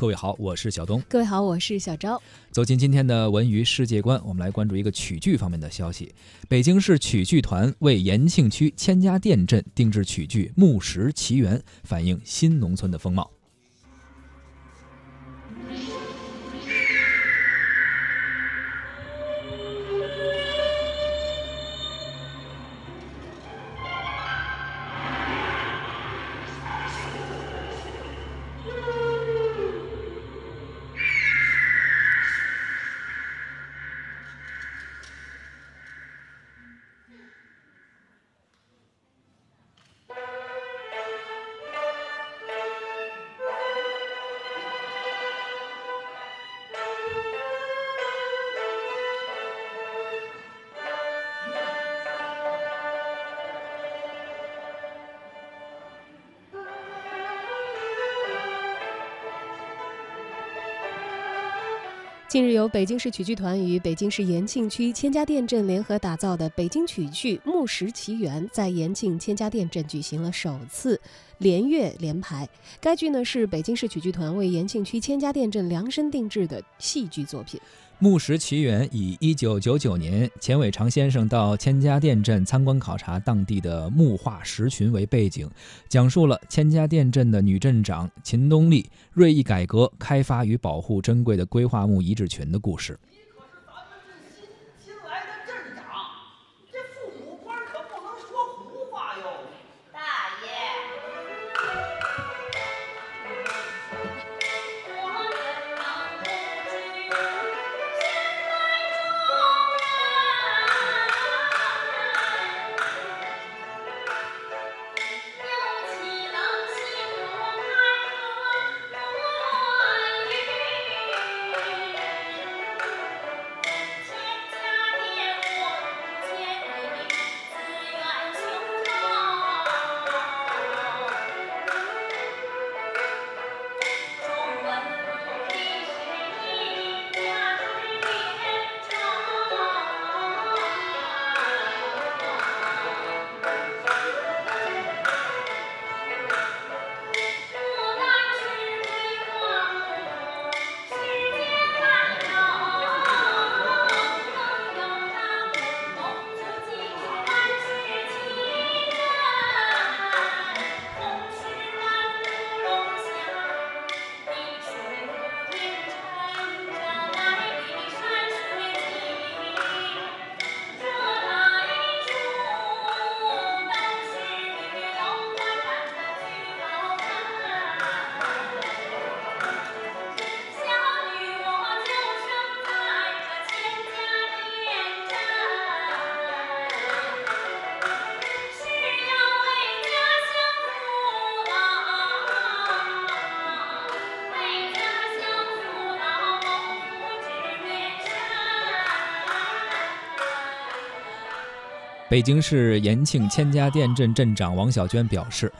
各位好，我是小东。各位好，我是小昭。走进今天的文娱世界观，我们来关注一个曲剧方面的消息。北京市曲剧团为延庆区千家店镇定制曲剧《木石奇缘》，反映新农村的风貌。近日，由北京市曲剧团与北京市延庆区千家店镇联合打造的北京曲剧《木石奇缘》在延庆千家店镇举行了首次连月连排。该剧呢是北京市曲剧团为延庆区千家店镇量身定制的戏剧作品。《木石奇缘》以一九九九年钱伟长先生到千家店镇参观考察当地的木化石群为背景，讲述了千家店镇的女镇长秦东丽锐意改革开发与保护珍贵的硅化木遗址群的故事。北京市延庆千家店镇镇长王小娟表示，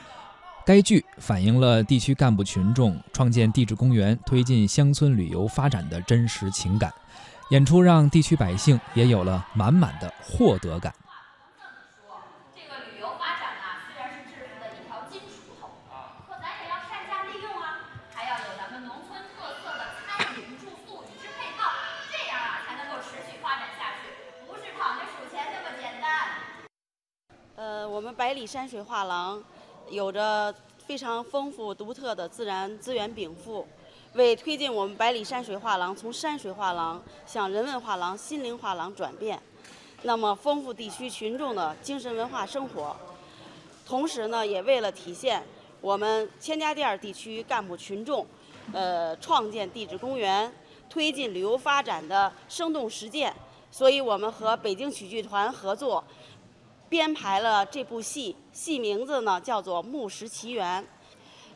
该剧反映了地区干部群众创建地质公园、推进乡村旅游发展的真实情感，演出让地区百姓也有了满满的获得感。我们百里山水画廊有着非常丰富独特的自然资源禀赋，为推进我们百里山水画廊从山水画廊向人文画廊、心灵画廊转变，那么丰富地区群众的精神文化生活。同时呢，也为了体现我们千家店地区干部群众，呃，创建地质公园、推进旅游发展的生动实践，所以我们和北京曲剧团合作。编排了这部戏，戏名字呢叫做《木石奇缘》。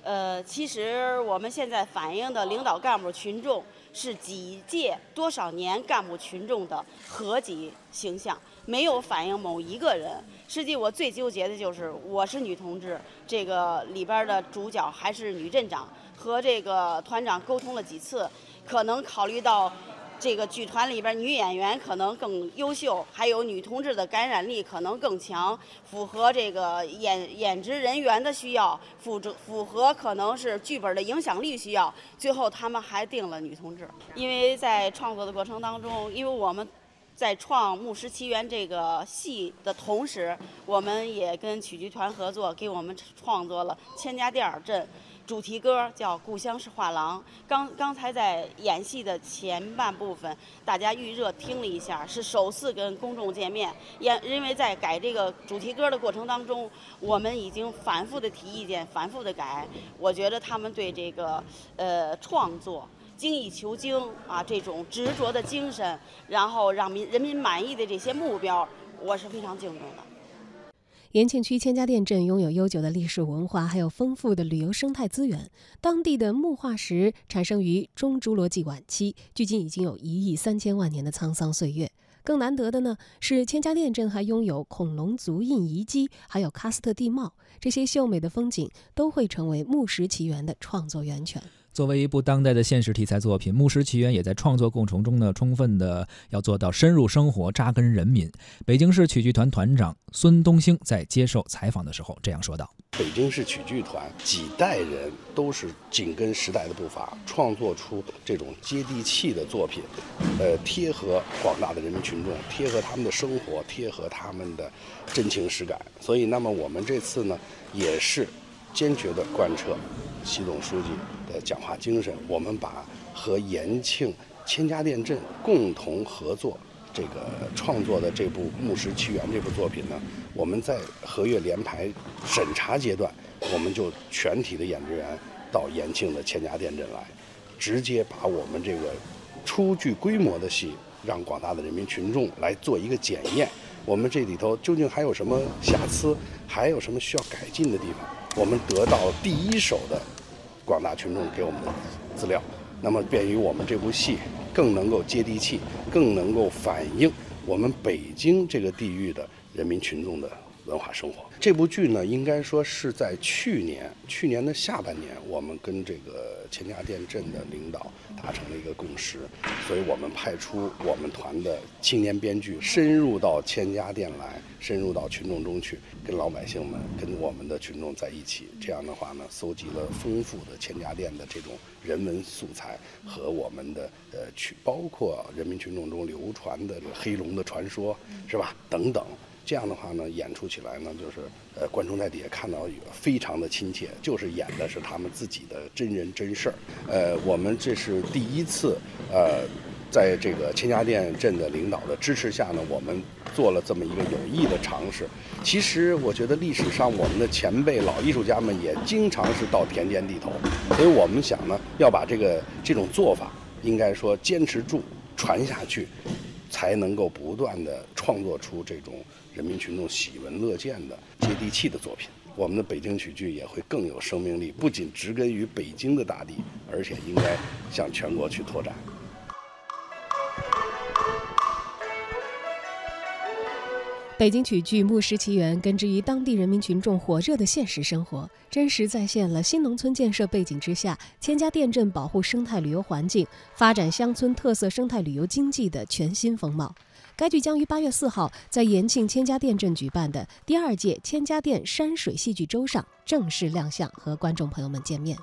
呃，其实我们现在反映的领导干部群众是几届多少年干部群众的合集形象，没有反映某一个人。实际我最纠结的就是我是女同志，这个里边的主角还是女镇长，和这个团长沟通了几次，可能考虑到。这个剧团里边女演员可能更优秀，还有女同志的感染力可能更强，符合这个演演职人员的需要，符符合可能是剧本的影响力需要。最后他们还定了女同志，因为在创作的过程当中，因为我们在创《牧师奇缘》这个戏的同时，我们也跟曲剧团合作，给我们创作了千家店儿镇。主题歌叫《故乡是画廊》。刚刚才在演戏的前半部分，大家预热听了一下，是首次跟公众见面。也因为在改这个主题歌的过程当中，我们已经反复的提意见，反复的改。我觉得他们对这个呃创作精益求精啊，这种执着的精神，然后让民人民满意的这些目标，我是非常敬重的。延庆区千家店镇拥有悠久的历史文化，还有丰富的旅游生态资源。当地的木化石产生于中侏罗纪晚期，距今已经有一亿三千万年的沧桑岁月。更难得的呢，是千家店镇还拥有恐龙足印遗迹，还有喀斯特地貌，这些秀美的风景都会成为《木石奇缘》的创作源泉。作为一部当代的现实题材作品，《牧师奇缘》也在创作过程中呢，充分的要做到深入生活、扎根人民。北京市曲剧团团长孙东兴在接受采访的时候这样说道：“北京市曲剧团几代人都是紧跟时代的步伐，创作出这种接地气的作品，呃，贴合广大的人民群众，贴合他们的生活，贴合他们的真情实感。所以，那么我们这次呢，也是。”坚决地贯彻习总书记的讲话精神，我们把和延庆千家店镇共同合作这个创作的这部《牧石奇缘》这部作品呢，我们在合约联排审查阶段，我们就全体的演职员到延庆的千家店镇来，直接把我们这个初具规模的戏，让广大的人民群众来做一个检验，我们这里头究竟还有什么瑕疵，还有什么需要改进的地方。我们得到第一手的广大群众给我们的资料，那么便于我们这部戏更能够接地气，更能够反映我们北京这个地域的人民群众的。文化生活这部剧呢，应该说是在去年去年的下半年，我们跟这个千家店镇的领导达成了一个共识，所以我们派出我们团的青年编剧深入到千家店来，深入到群众中去，跟老百姓们、跟我们的群众在一起。这样的话呢，搜集了丰富的千家店的这种人文素材和我们的呃，去包括人民群众中流传的这个黑龙的传说，是吧？等等。这样的话呢，演出起来呢，就是呃，观众在底下看到非常的亲切，就是演的是他们自己的真人真事儿。呃，我们这是第一次，呃，在这个千家店镇的领导的支持下呢，我们做了这么一个有益的尝试。其实我觉得历史上我们的前辈老艺术家们也经常是到田间地头，所以我们想呢，要把这个这种做法，应该说坚持住，传下去。才能够不断的创作出这种人民群众喜闻乐见的接地气的作品。我们的北京曲剧也会更有生命力，不仅植根于北京的大地，而且应该向全国去拓展。北京曲剧《牧师奇缘》根植于当地人民群众火热的现实生活，真实再现了新农村建设背景之下千家店镇保护生态旅游环境、发展乡村特色生态旅游经济的全新风貌。该剧将于八月四号在延庆千家店镇举办的第二届千家店山水戏剧周上正式亮相，和观众朋友们见面。